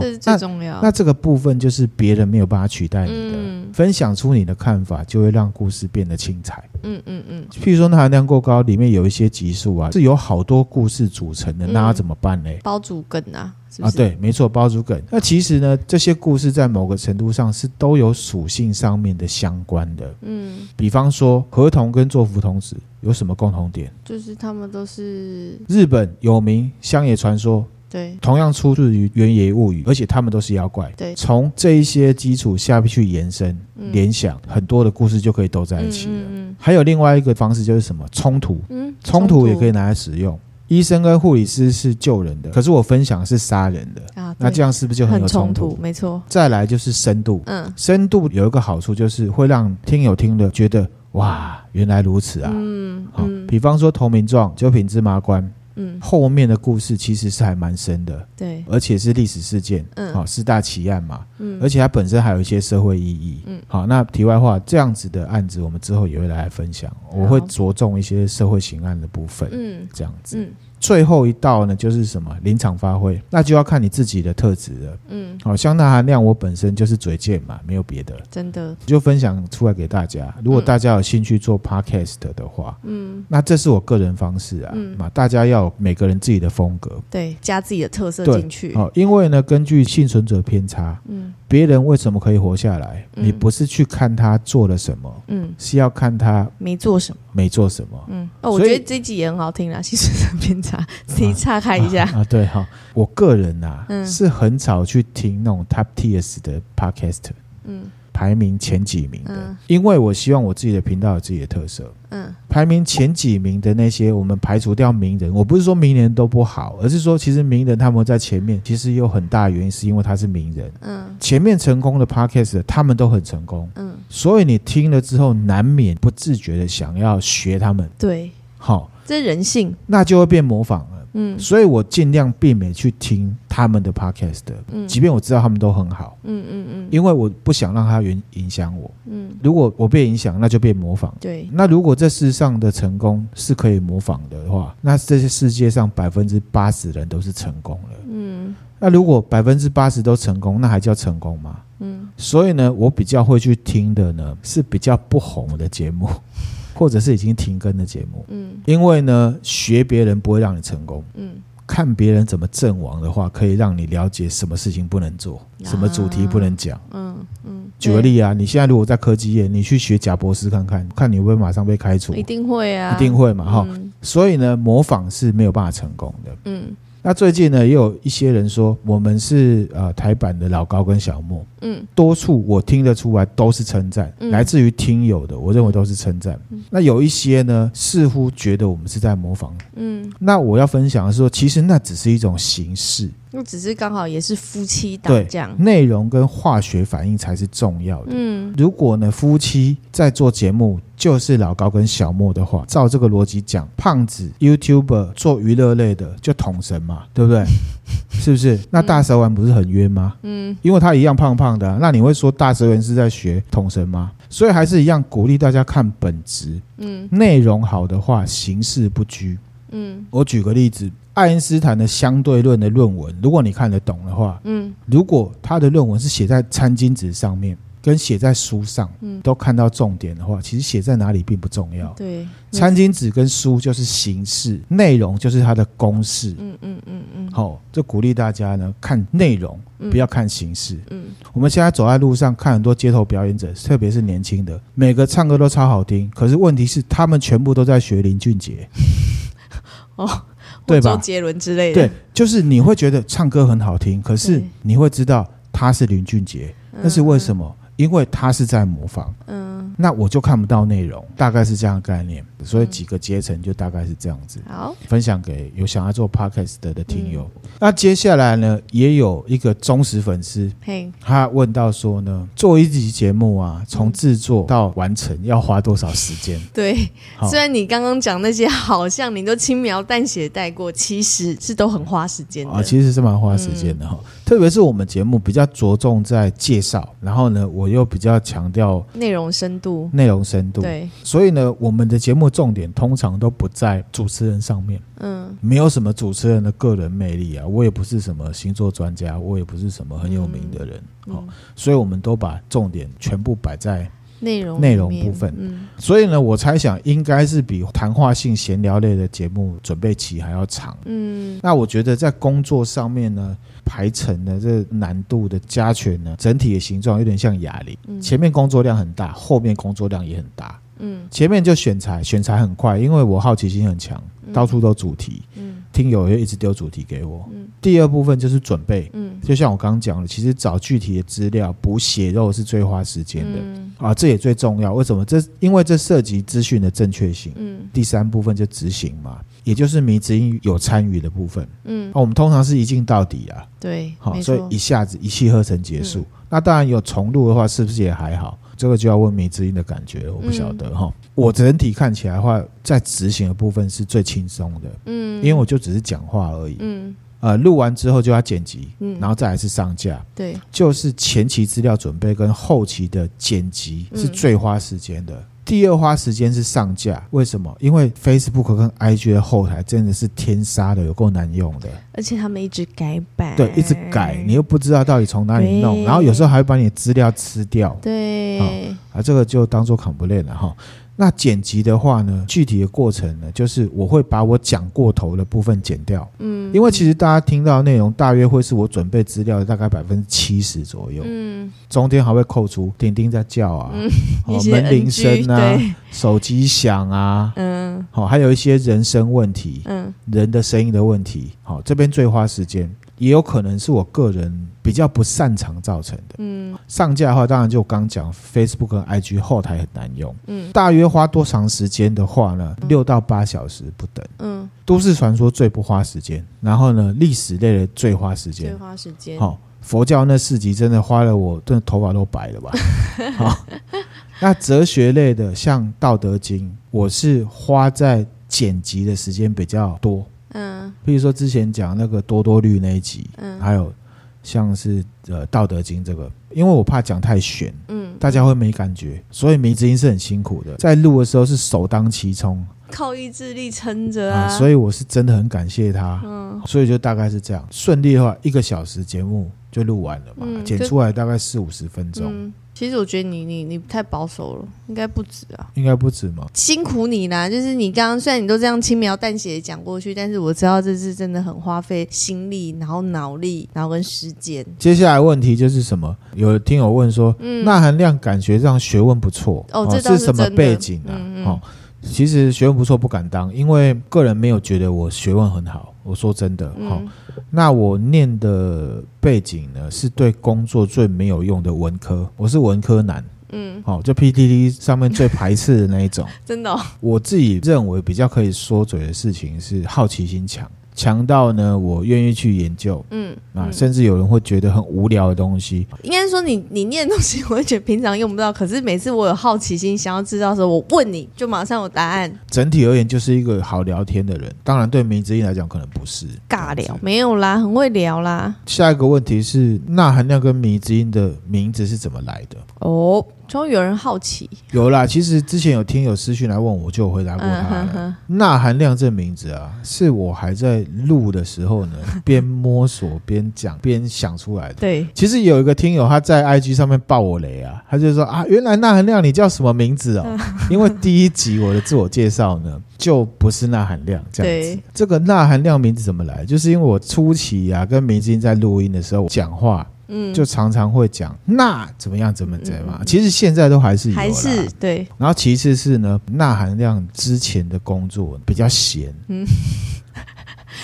这是最重要。那，那这个部分就是别人没有办法取代你的，嗯、分享出你的看法，就会让故事变得精彩。嗯嗯嗯。譬如说，那含量过高，里面有一些集数啊，是有好多故事组成的，嗯、那要怎么办呢？包主梗啊，是不是？啊，对，没错，包主梗。那其实呢，这些故事在某个程度上是都有属性上面的相关的。嗯。比方说，合同跟做福童子有什么共同点？就是他们都是日本有名乡野传说。对，同样出自于《原野物语》，而且他们都是妖怪。对，从这一些基础下去延伸、嗯、联想，很多的故事就可以都在一起了。嗯嗯嗯、还有另外一个方式就是什么冲突？嗯，冲突也可以拿来使用。医生跟护理师是救人的，可是我分享是杀人的啊，那这样是不是就很有冲突？没错。再来就是深度，嗯，深度有一个好处就是会让听友听了觉得哇，原来如此啊。嗯，好，比方说投名状、九品芝麻官。嗯，后面的故事其实是还蛮深的，对，而且是历史事件，嗯，好，四大奇案嘛，嗯，而且它本身还有一些社会意义，嗯，好，那题外话，这样子的案子我们之后也会来分享，我会着重一些社会刑案的部分，嗯，这样子，嗯。最后一道呢，就是什么临场发挥，那就要看你自己的特质了。嗯，好，香钠含量我本身就是嘴贱嘛，没有别的，真的就分享出来给大家。如果大家有兴趣做 podcast 的话，嗯，那这是我个人方式啊，嗯，嘛，大家要有每个人自己的风格，对，加自己的特色进去。哦，因为呢，根据幸存者偏差，嗯。别人为什么可以活下来？嗯、你不是去看他做了什么，嗯，是要看他没做什么，没做什么，嗯。哦，我觉得这集也很好听啦，(laughs) 幸存者偏差，自己岔开一下啊，啊。对哈，我个人呐、啊，嗯、是很少去听那种 top tiers 的 podcast，嗯。排名前几名的，嗯、因为我希望我自己的频道有自己的特色。嗯，排名前几名的那些，我们排除掉名人。我不是说名人都不好，而是说其实名人他们在前面，其实有很大原因是因为他是名人。嗯，前面成功的 podcast 他们都很成功。嗯，所以你听了之后，难免不自觉的想要学他们。对，好，这是人性，那就会变模仿了。嗯，所以我尽量避免去听他们的 podcast，嗯，即便我知道他们都很好，嗯嗯嗯，因为我不想让他影影响我，嗯，如果我被影响，那就被模仿，对，那如果这世上的成功是可以模仿的话，那这些世界上百分之八十人都是成功了，嗯，那如果百分之八十都成功，那还叫成功吗？嗯，所以呢，我比较会去听的呢是比较不红的节目。或者是已经停更的节目，嗯，因为呢，学别人不会让你成功，嗯，看别人怎么阵亡的话，可以让你了解什么事情不能做，啊、什么主题不能讲，嗯嗯。举个例啊，你现在如果在科技业，你去学贾博士看看，看你会不会马上被开除？一定会啊，一定会嘛，哈、嗯。所以呢，模仿是没有办法成功的，嗯。那最近呢，也有一些人说我们是呃台版的老高跟小莫，嗯，多处我听得出来都是称赞，嗯、来自于听友的，我认为都是称赞。嗯、那有一些呢，似乎觉得我们是在模仿，嗯，那我要分享的是说，其实那只是一种形式。那只是刚好也是夫妻档这样，内容跟化学反应才是重要的。嗯，如果呢夫妻在做节目，就是老高跟小莫的话，照这个逻辑讲，胖子 YouTuber 做娱乐类的就统神嘛，对不对？(laughs) 是不是？那大蛇丸不是很冤吗？嗯，因为他一样胖胖的啊，那你会说大蛇丸是在学统神吗？所以还是一样鼓励大家看本质。嗯，内容好的话，形式不拘。嗯，我举个例子，爱因斯坦的相对论的论文，如果你看得懂的话，嗯，如果他的论文是写在餐巾纸上面。跟写在书上，嗯，都看到重点的话，其实写在哪里并不重要。对，餐巾纸跟书就是形式，内容就是它的公式。嗯嗯嗯嗯。好，就鼓励大家呢看内容，不要看形式。嗯，我们现在走在路上看很多街头表演者，特别是年轻的，每个唱歌都超好听，可是问题是他们全部都在学林俊杰。(laughs) 哦，对吧？周杰伦之类的。对，就是你会觉得唱歌很好听，可是你会知道他是林俊杰，那是为什么？因为他是在模仿，嗯，那我就看不到内容，大概是这样的概念，所以几个阶层就大概是这样子。好，分享给有想要做 podcast 的的听友。嗯、那接下来呢，也有一个忠实粉丝，嘿，他问到说呢，做一集节目啊，从制作到完成要花多少时间？(laughs) 对，虽然你刚刚讲那些好像你都轻描淡写带过，其实是都很花时间的啊，其实是蛮花时间的哈。嗯特别是我们节目比较着重在介绍，然后呢，我又比较强调内容深度，内容深度。对，所以呢，我们的节目重点通常都不在主持人上面。嗯，没有什么主持人的个人魅力啊，我也不是什么星座专家，我也不是什么很有名的人。好，所以我们都把重点全部摆在。内容内容部分，嗯，所以呢，我猜想应该是比谈话性闲聊类的节目准备期还要长，嗯，那我觉得在工作上面呢，排程的这难度的加权呢，整体的形状有点像哑铃，前面工作量很大，后面工作量也很大，嗯，前面就选材，选材很快，因为我好奇心很强，到处都主题，嗯，听友也一直丢主题给我，嗯，第二部分就是准备，嗯，就像我刚刚讲的，其实找具体的资料补血肉是最花时间的。啊，这也最重要。为什么？这因为这涉及资讯的正确性。嗯。第三部分就执行嘛，也就是迷之音有参与的部分。嗯。那我们通常是一镜到底啊。对。好，所以一下子一气呵成结束。那当然有重录的话，是不是也还好？这个就要问迷之音的感觉，我不晓得哈。我整体看起来的话，在执行的部分是最轻松的。嗯。因为我就只是讲话而已。嗯。呃，录完之后就要剪辑，嗯，然后再来是上架，对，就是前期资料准备跟后期的剪辑是最花时间的。嗯、第二花时间是上架，为什么？因为 Facebook 跟 IG 的后台真的是天杀的，有够难用的，而且他们一直改版，对，一直改，你又不知道到底从哪里弄，然后有时候还会把你的资料吃掉，对，啊，这个就当做 complain 了哈。那剪辑的话呢，具体的过程呢，就是我会把我讲过头的部分剪掉，嗯，因为其实大家听到的内容大约会是我准备资料的大概百分之七十左右，嗯，中间还会扣除叮叮在叫啊，嗯，哦，门铃声啊，手机响啊，嗯，好，还有一些人声问题，嗯，人的声音的问题，好，这边最花时间。也有可能是我个人比较不擅长造成的。嗯，上架的话，当然就刚讲 Facebook 和 IG 后台很难用。嗯，大约花多长时间的话呢？六到八小时不等。嗯，都市传说最不花时间，然后呢，历史类的最花时间。最花时间。好，佛教那四集真的花了我，真的头发都白了吧？(laughs) 好，那哲学类的像《道德经》，我是花在剪辑的时间比较多。嗯，比如说之前讲那个多多绿那一集，嗯，还有像是呃《道德经》这个，因为我怕讲太玄，嗯，大家会没感觉，所以迷之音是很辛苦的，在录的时候是首当其冲，靠意志力撑着啊，所以我是真的很感谢他，嗯，所以就大概是这样，顺利的话一个小时节目就录完了嘛，剪出来大概四五十分钟。其实我觉得你你你太保守了，应该不止啊，应该不止吗？辛苦你啦，就是你刚刚虽然你都这样轻描淡写的讲过去，但是我知道这是真的很花费心力，然后脑力，然后跟时间。接下来问题就是什么？有听友问说，嗯，钠含量感觉上学问不错哦，这是，是什么背景啊？嗯嗯哦，其实学问不错不敢当，因为个人没有觉得我学问很好。我说真的，好、嗯。那我念的背景呢，是对工作最没有用的文科，我是文科男，嗯，好，就 PTT 上面最排斥的那一种，(laughs) 真的、哦。我自己认为比较可以说嘴的事情是好奇心强，强到呢，我愿意去研究，嗯啊，甚至有人会觉得很无聊的东西。应该说你，你你念的东西，我会觉得平常用不到，可是每次我有好奇心，想要知道的时候，我问你就马上有答案。整体而言，就是一个好聊天的人。当然，对迷之音来讲，可能不是尬聊，没有啦，很会聊啦。下一个问题是，钠含量跟迷之音的名字是怎么来的？哦。终于有人好奇，有啦。其实之前有听友私讯来问我，就有回答过他了。钠、嗯嗯、含量这名字啊，是我还在录的时候呢，(laughs) 边摸索边讲边想出来的。对，其实有一个听友他在 IG 上面爆我雷啊，他就说啊，原来钠含量你叫什么名字哦？因为第一集我的自我介绍呢，就不是钠含量这样子。对这个钠含量名字怎么来？就是因为我初期啊跟明星在录音的时候讲话。嗯，就常常会讲钠怎么样怎么怎么嘛，其实现在都还是有，还是对。然后其次是呢，钠含量之前的工作比较闲，嗯。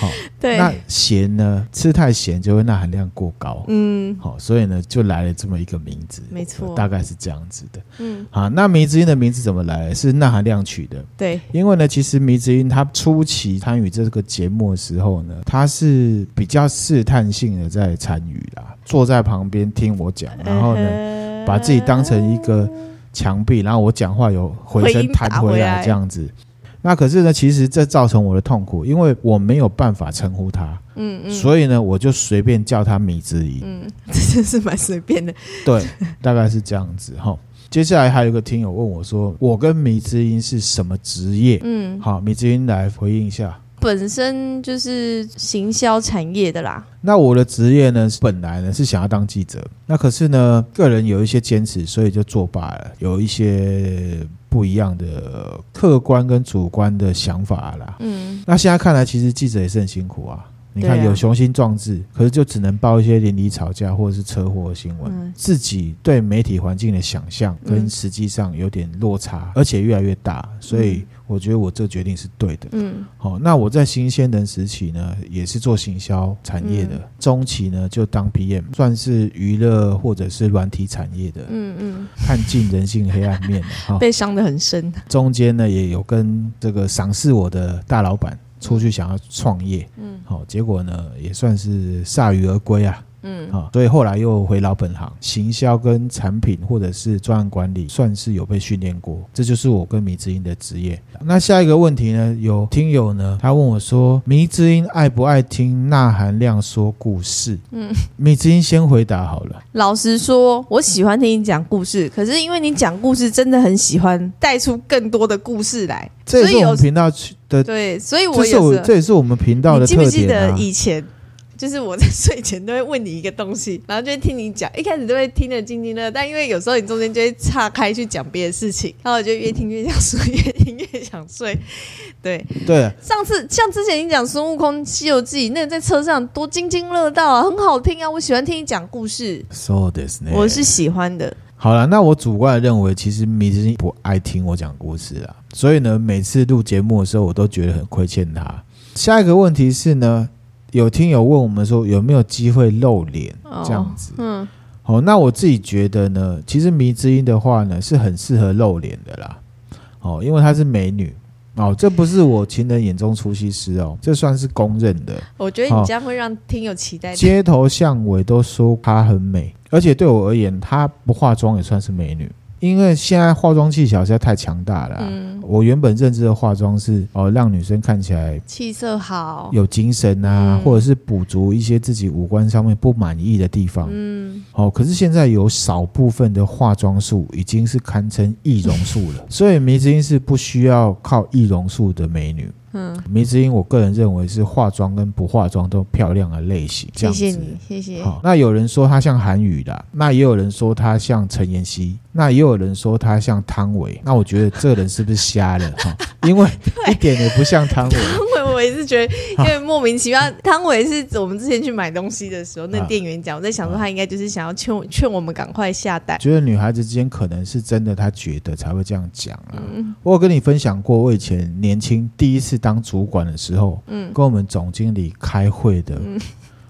好，对，那咸呢？吃太咸就会钠含量过高，嗯，好，所以呢，就来了这么一个名字，没错，大概是这样子的，嗯，好，那迷之音的名字怎么来？是钠含量取的，对，因为呢，其实迷之音他初期参与这个节目的时候呢，他是比较试探性的在参与啦，坐在旁边听我讲，然后呢，呃、把自己当成一个墙壁，然后我讲话有回声弹回来。这样子。那可是呢，其实这造成我的痛苦，因为我没有办法称呼他，嗯嗯，所以呢，我就随便叫他米之音，嗯，(laughs) 这真是蛮随便的，(laughs) 对，大概是这样子哈。接下来还有一个听友问我说，我跟米之音是什么职业？嗯，好，米之音来回应一下，本身就是行销产业的啦。那我的职业呢，本来呢是想要当记者，那可是呢，个人有一些坚持，所以就作罢了，有一些。不一样的客观跟主观的想法啦。嗯，那现在看来，其实记者也是很辛苦啊。你看有雄心壮志，可是就只能报一些邻里吵架或者是车祸的新闻，嗯、自己对媒体环境的想象跟实际上有点落差，而且越来越大，所以。我觉得我这个决定是对的。嗯，好，那我在新鲜人时期呢，也是做行销产业的。嗯、中期呢，就当 PM，算是娱乐或者是软体产业的。嗯嗯，看尽人性黑暗面哈，(laughs) 被伤得很深。中间呢，也有跟这个赏识我的大老板出去想要创业。嗯，好，结果呢，也算是铩羽而归啊。嗯，好，所以后来又回老本行，行销跟产品或者是专案管理，算是有被训练过。这就是我跟迷之音的职业。那下一个问题呢？有听友呢，他问我说，迷之音爱不爱听钠含量说故事？嗯，迷之音先回答好了。老实说，我喜欢听你讲故事，可是因为你讲故事真的很喜欢带出更多的故事来，这也是我们频道的对，所以我也是这也是我们频道的特点啊。你记不记得以前？就是我在睡前都会问你一个东西，然后就会听你讲，一开始都会听得津津乐，但因为有时候你中间就会岔开去讲别的事情，然后我就越听越想睡，越听越想睡。对对，上次像之前你讲孙悟空《西游记》，那个在车上多津津乐道啊，很好听啊，我喜欢听你讲故事。So this 我是喜欢的。好了，那我主观的认为，其实迷之音不爱听我讲故事啊，所以呢，每次录节目的时候，我都觉得很亏欠他。下一个问题是呢？有听友问我们说有没有机会露脸这样子？嗯，好，那我自己觉得呢，其实迷之音的话呢是很适合露脸的啦。哦，因为她是美女哦，这不是我情人眼中出西施哦，这算是公认的。我觉得你这样会让听友期待。街头巷尾都说她很美，而且对我而言，她不化妆也算是美女。因为现在化妆技巧实在太强大了，嗯，我原本认知的化妆是哦，让女生看起来气色好、有精神啊，嗯、或者是补足一些自己五官上面不满意的地方，嗯，哦，可是现在有少部分的化妆术已经是堪称易容术了，(laughs) 所以迷之音是不需要靠易容术的美女。嗯，迷之音，我个人认为是化妆跟不化妆都漂亮的类型。谢谢你，谢谢。好，那有人说她像韩语的，那也有人说她像陈妍希，那也有人说她像汤唯。那我觉得这人是不是瞎了？哈，因为 (laughs) 一点也不像汤唯。汤唯，我也是觉得，因为莫名其妙。汤唯是我们之前去买东西的时候，那店员讲，我在想说他应该就是想要劝劝我们赶快下单。觉得女孩子之间可能是真的，她觉得才会这样讲啊。嗯，我有跟你分享过，我以前年轻第一次。当主管的时候，嗯，跟我们总经理开会的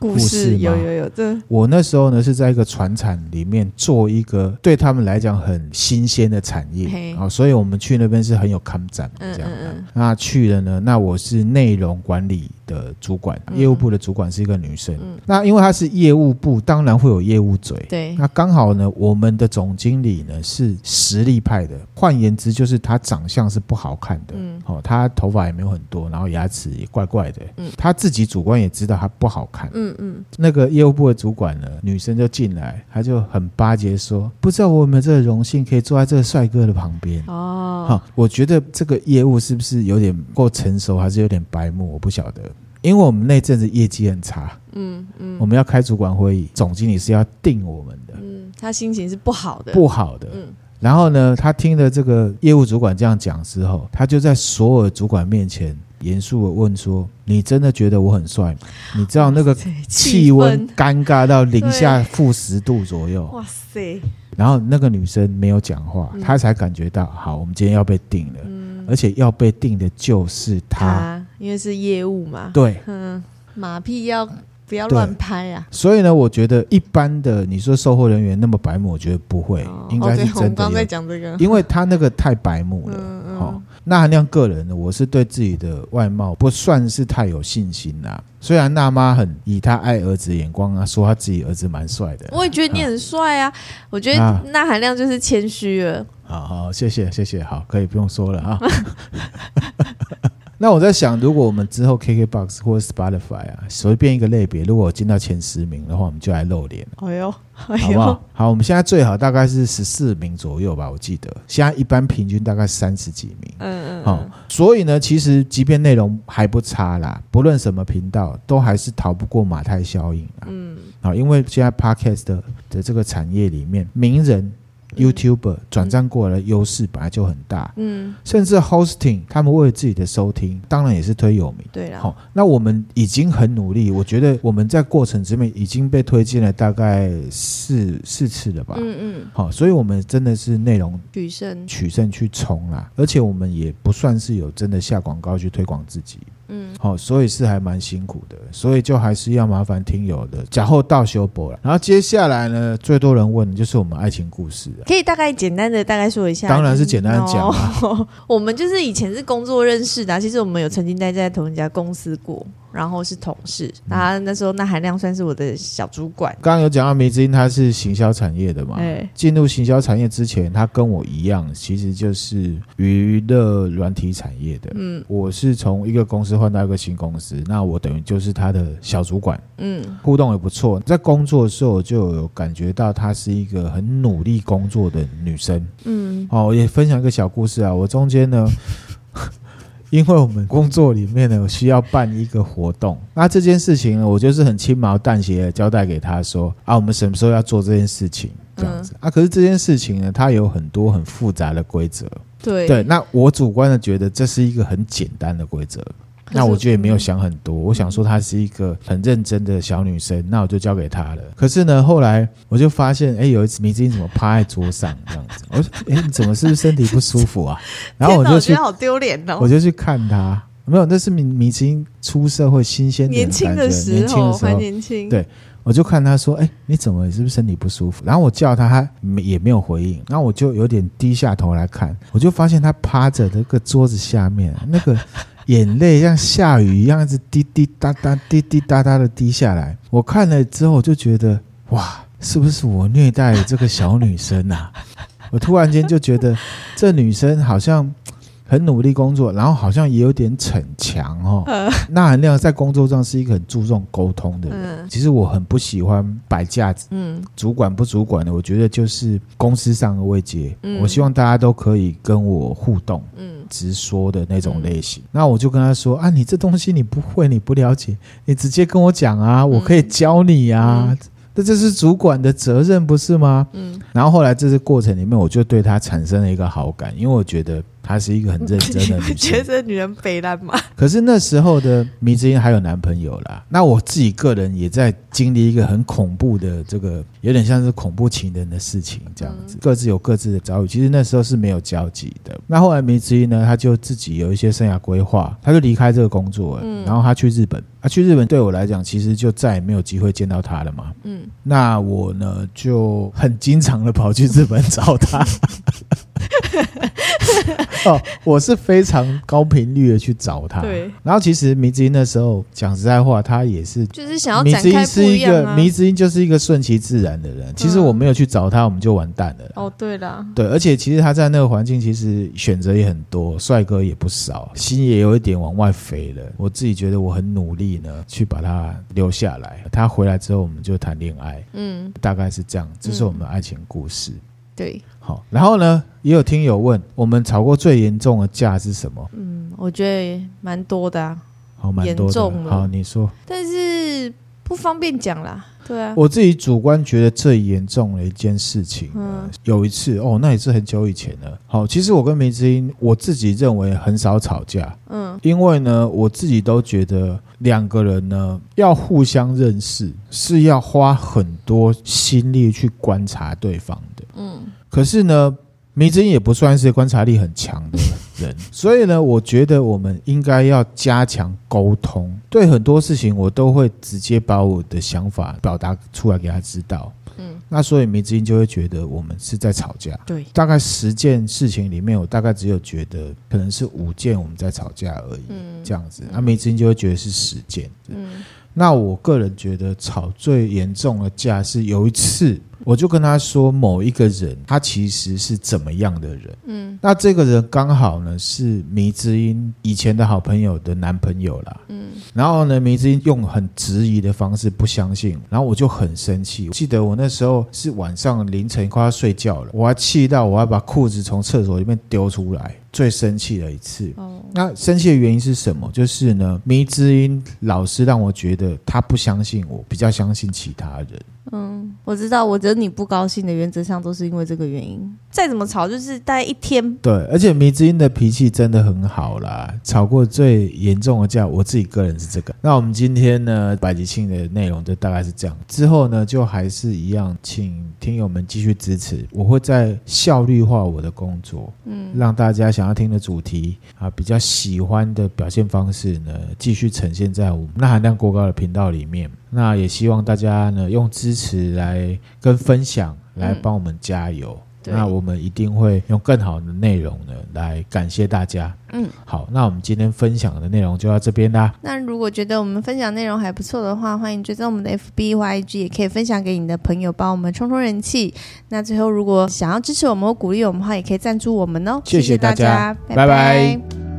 故事，有有有。这我那时候呢是在一个船厂里面做一个对他们来讲很新鲜的产业啊，所以我们去那边是很有看展这样的。那去了呢，那我是内容管理的主管，业务部的主管是一个女生。嗯、那因为她是业务部，当然会有业务嘴。对。那刚好呢，我们的总经理呢是实力派的，换言之就是她长相是不好看的。嗯。哦，她头发也没有很多，然后牙齿也怪怪的。嗯。她自己主观也知道她不好看。嗯嗯。那个业务部的主管呢，女生就进来，她就很巴结说：“不知道我有没有这个荣幸可以坐在这个帅哥的旁边。”哦。好，我觉得这个业务是不是有点过成熟，还是有点白目？我不晓得，因为我们那阵子业绩很差，嗯嗯，我们要开主管会议，总经理是要定我们的，嗯，他心情是不好的，不好的，嗯，然后呢，他听了这个业务主管这样讲之后，他就在所有主管面前严肃的问说：“你真的觉得我很帅吗？你知道那个气温尴尬到零下负十度左右，哇塞！然后那个女生没有讲话，她才感觉到，好，我们今天要被定了。”而且要被定的就是他，他，因为是业务嘛。对，嗯，马屁要不要乱拍啊？所以呢，我觉得一般的你说售后人员那么白目，我觉得不会，哦、应该是真的。我刚在讲这个，因为他那个太白目了。嗯嗯。哦，那含量个人呢，我是对自己的外貌不算是太有信心啦。虽然娜妈很以她爱儿子眼光啊，说她自己儿子蛮帅的。我也觉得你很帅啊，啊我觉得那含量就是谦虚了。好好，谢谢谢谢，好，可以不用说了啊。(laughs) 那我在想，如果我们之后 KKBOX 或者 Spotify 啊，随便一个类别，如果我进到前十名的话，我们就来露脸。哎呦，好不好？好，我们现在最好大概是十四名左右吧，我记得。现在一般平均大概三十几名。嗯嗯。好，所以呢，其实即便内容还不差啦，不论什么频道，都还是逃不过马太效应啊。嗯。好，因为现在 Podcast 的的这个产业里面，名人。YouTuber 转战过来的优势本来就很大，嗯，甚至 Hosting 他们为了自己的收听，当然也是推有名，对了，好，那我们已经很努力，我觉得我们在过程之内已经被推荐了大概四四次了吧，嗯嗯，好，所以我们真的是内容取胜。取胜去冲啦，而且我们也不算是有真的下广告去推广自己。嗯，好，所以是还蛮辛苦的，所以就还是要麻烦听友的假后道修补了。然后接下来呢，最多人问的就是我们爱情故事，可以大概简单的大概说一下。当然是简单的讲啊，(laughs) 我们就是以前是工作认识的，其实我们有曾经待在同一家公司过。然后是同事，他那时候那含量算是我的小主管。刚刚有讲到梅子英，他是行销产业的嘛？对。进入行销产业之前，他跟我一样，其实就是娱乐软体产业的。嗯。我是从一个公司换到一个新公司，那我等于就是他的小主管。嗯。互动也不错，在工作的时候就有感觉到她是一个很努力工作的女生。嗯。哦，我也分享一个小故事啊，我中间呢。因为我们工作里面呢，有需要办一个活动，那这件事情呢，我就是很轻描淡写的交代给他说啊，我们什么时候要做这件事情，这样子、嗯、啊。可是这件事情呢，它有很多很复杂的规则。对对，那我主观的觉得这是一个很简单的规则。那我就也没有想很多，我想说她是一个很认真的小女生，那我就交给她了。可是呢，后来我就发现，哎，有一次迷之音怎么趴在桌上这样子？我说，哎，你怎么是不是身体不舒服啊？(laughs) 然后我就去，好丢脸哦！我就去看她，没有，那是迷迷之音出社会新鲜的年轻的时候，年轻的时候，年轻。对，我就看她说，哎，你怎么是不是身体不舒服？然后我叫她，她也没有回应。然后我就有点低下头来看，我就发现她趴着那个桌子下面那个。眼泪像下雨一样，子滴滴答答、滴滴答答的滴下来。我看了之后，就觉得哇，是不是我虐待了这个小女生啊？我突然间就觉得，这女生好像。很努力工作，然后好像也有点逞强哦。那含亮在工作上是一个很注重沟通的人。其实我很不喜欢摆架子。嗯，主管不主管的，我觉得就是公司上的位阶。我希望大家都可以跟我互动，嗯，直说的那种类型。那我就跟他说啊，你这东西你不会，你不了解，你直接跟我讲啊，我可以教你啊。那这是主管的责任，不是吗？嗯。然后后来这次过程里面，我就对他产生了一个好感，因为我觉得。她是一个很认真的 (laughs) 觉得这女人北烂吗？可是那时候的迷之音还有男朋友啦。那我自己个人也在经历一个很恐怖的这个，有点像是恐怖情人的事情这样子，各自有各自的遭遇。其实那时候是没有交集的。那后来迷之音呢，他就自己有一些生涯规划，他就离开这个工作了，然后他去日本。他去日本对我来讲，其实就再也没有机会见到他了嘛。嗯，那我呢就很经常的跑去日本找他。(laughs) 哦，我是非常高频率的去找他。对，然后其实迷之音那时候讲实在话，他也是就是想要。迷之音是一个，迷之音就是一个顺其自然的人。其实我没有去找他，我们就完蛋了。哦，对了，对，而且其实他在那个环境，其实选择也很多，帅哥也不少，心也有一点往外飞了。我自己觉得我很努力呢，去把他留下来。他回来之后，我们就谈恋爱。嗯，大概是这样，这是我们的爱情故事。嗯对，好，然后呢，也有听友问，我们吵过最严重的架是什么？嗯，我觉得蛮多的啊，好，蛮多的。好，你说，但是不方便讲啦。对啊，我自己主观觉得最严重的一件事情，嗯，有一次哦，那也是很久以前了。好，其实我跟梅之音，我自己认为很少吵架，嗯，因为呢，我自己都觉得两个人呢要互相认识，是要花很多心力去观察对方的，嗯，可是呢，迷之音也不算是观察力很强的。(laughs) 人，所以呢，我觉得我们应该要加强沟通。对很多事情，我都会直接把我的想法表达出来给他知道。嗯，那所以迷之音就会觉得我们是在吵架。对，大概十件事情里面，我大概只有觉得可能是五件我们在吵架而已。嗯，这样子，那迷之音就会觉得是十件。嗯，那我个人觉得吵最严重的架是有一次。我就跟他说，某一个人他其实是怎么样的人？嗯，那这个人刚好呢是迷之音以前的好朋友的男朋友啦。嗯，然后呢，迷之音用很质疑的方式不相信，然后我就很生气。我记得我那时候是晚上凌晨快要睡觉了，我还气到我要把裤子从厕所里面丢出来，最生气的一次。哦，那生气的原因是什么？就是呢，迷之音老是让我觉得他不相信我，比较相信其他人。嗯，我知道，我觉得你不高兴的原则上都是因为这个原因。再怎么吵，就是大概一天。对，而且迷之音的脾气真的很好啦。吵过最严重的架，我自己个人是这个。那我们今天呢，百集庆的内容就大概是这样。之后呢，就还是一样，请听友们继续支持。我会在效率化我的工作，嗯，让大家想要听的主题啊，比较喜欢的表现方式呢，继续呈现在我们那含量过高的频道里面。那也希望大家呢，用支持来跟分享来帮我们加油。嗯、那我们一定会用更好的内容呢来感谢大家。嗯，好，那我们今天分享的内容就到这边啦。那如果觉得我们分享内容还不错的话，欢迎追踪我们的 FB YIG，也可以分享给你的朋友，帮我们冲冲人气。那最后，如果想要支持我们或鼓励我们的话，也可以赞助我们哦。谢谢大家，谢谢大家，拜拜。拜拜。